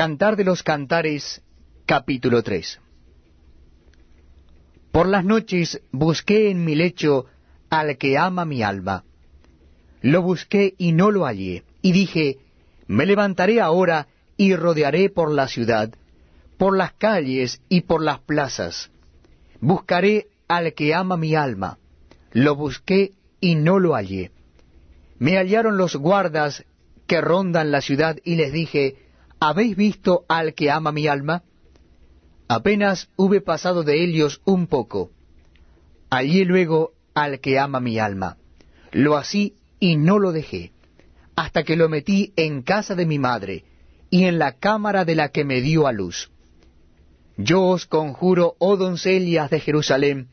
Cantar de los Cantares, capítulo 3 Por las noches busqué en mi lecho al que ama mi alma. Lo busqué y no lo hallé, y dije, me levantaré ahora y rodearé por la ciudad, por las calles y por las plazas. Buscaré al que ama mi alma. Lo busqué y no lo hallé. Me hallaron los guardas que rondan la ciudad y les dije, ¿habéis visto al que ama mi alma? Apenas hube pasado de ellos un poco. Hallé luego al que ama mi alma. Lo así y no lo dejé, hasta que lo metí en casa de mi madre y en la cámara de la que me dio a luz. Yo os conjuro, oh doncellas de Jerusalén,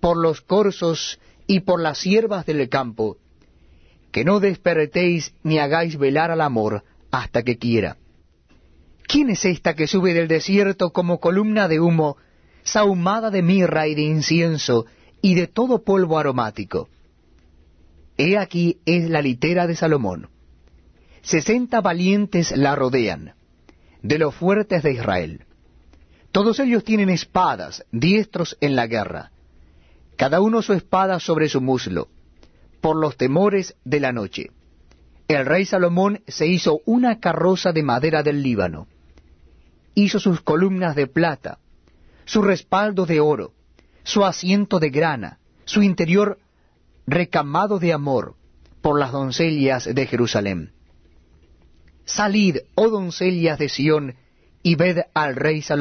por los corzos y por las siervas del campo, que no despertéis ni hagáis velar al amor hasta que quiera. ¿Quién es esta que sube del desierto como columna de humo, sahumada de mirra y de incienso y de todo polvo aromático? He aquí es la litera de Salomón. Sesenta valientes la rodean, de los fuertes de Israel. Todos ellos tienen espadas, diestros en la guerra, cada uno su espada sobre su muslo, por los temores de la noche. El rey Salomón se hizo una carroza de madera del Líbano, hizo sus columnas de plata, su respaldo de oro, su asiento de grana, su interior recamado de amor por las doncellas de Jerusalén. Salid, oh doncellas de Sión, y ved al rey Salomón